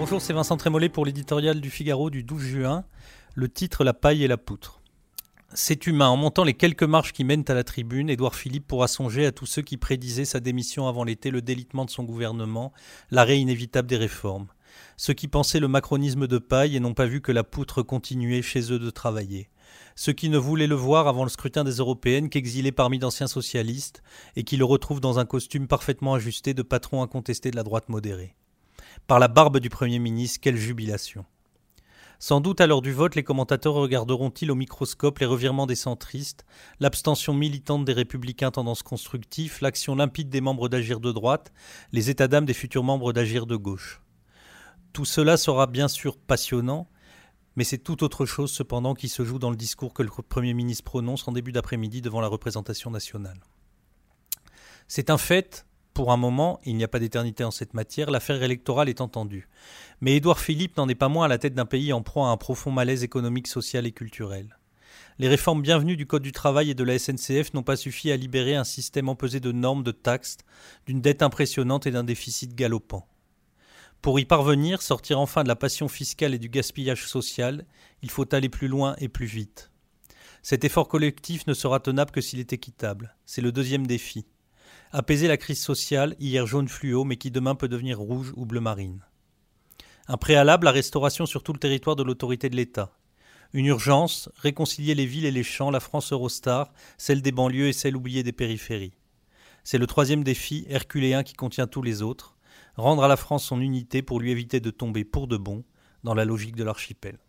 Bonjour, c'est Vincent Trémollet pour l'éditorial du Figaro du 12 juin. Le titre La paille et la poutre. C'est humain. En montant les quelques marches qui mènent à la tribune, Édouard Philippe pourra songer à tous ceux qui prédisaient sa démission avant l'été, le délitement de son gouvernement, l'arrêt inévitable des réformes. Ceux qui pensaient le macronisme de paille et n'ont pas vu que la poutre continuait chez eux de travailler. Ceux qui ne voulaient le voir avant le scrutin des européennes qu'exilé parmi d'anciens socialistes et qui le retrouvent dans un costume parfaitement ajusté de patron incontesté de la droite modérée. Par la barbe du Premier ministre, quelle jubilation. Sans doute à l'heure du vote, les commentateurs regarderont-ils au microscope les revirements des centristes, l'abstention militante des républicains tendance constructive, l'action limpide des membres d'Agir de droite, les états d'âme des futurs membres d'Agir de gauche. Tout cela sera bien sûr passionnant, mais c'est tout autre chose cependant qui se joue dans le discours que le Premier ministre prononce en début d'après-midi devant la représentation nationale. C'est un fait, pour un moment, il n'y a pas d'éternité en cette matière, l'affaire électorale est entendue. Mais Édouard Philippe n'en est pas moins à la tête d'un pays en proie à un profond malaise économique, social et culturel. Les réformes bienvenues du Code du travail et de la SNCF n'ont pas suffi à libérer un système empesé de normes, de taxes, d'une dette impressionnante et d'un déficit galopant. Pour y parvenir, sortir enfin de la passion fiscale et du gaspillage social, il faut aller plus loin et plus vite. Cet effort collectif ne sera tenable que s'il est équitable. C'est le deuxième défi. Apaiser la crise sociale, hier jaune fluo, mais qui demain peut devenir rouge ou bleu marine. Un préalable, la restauration sur tout le territoire de l'autorité de l'État. Une urgence, réconcilier les villes et les champs, la France Eurostar, celle des banlieues et celle oubliée des périphéries. C'est le troisième défi, herculéen qui contient tous les autres, rendre à la France son unité pour lui éviter de tomber pour de bon dans la logique de l'archipel.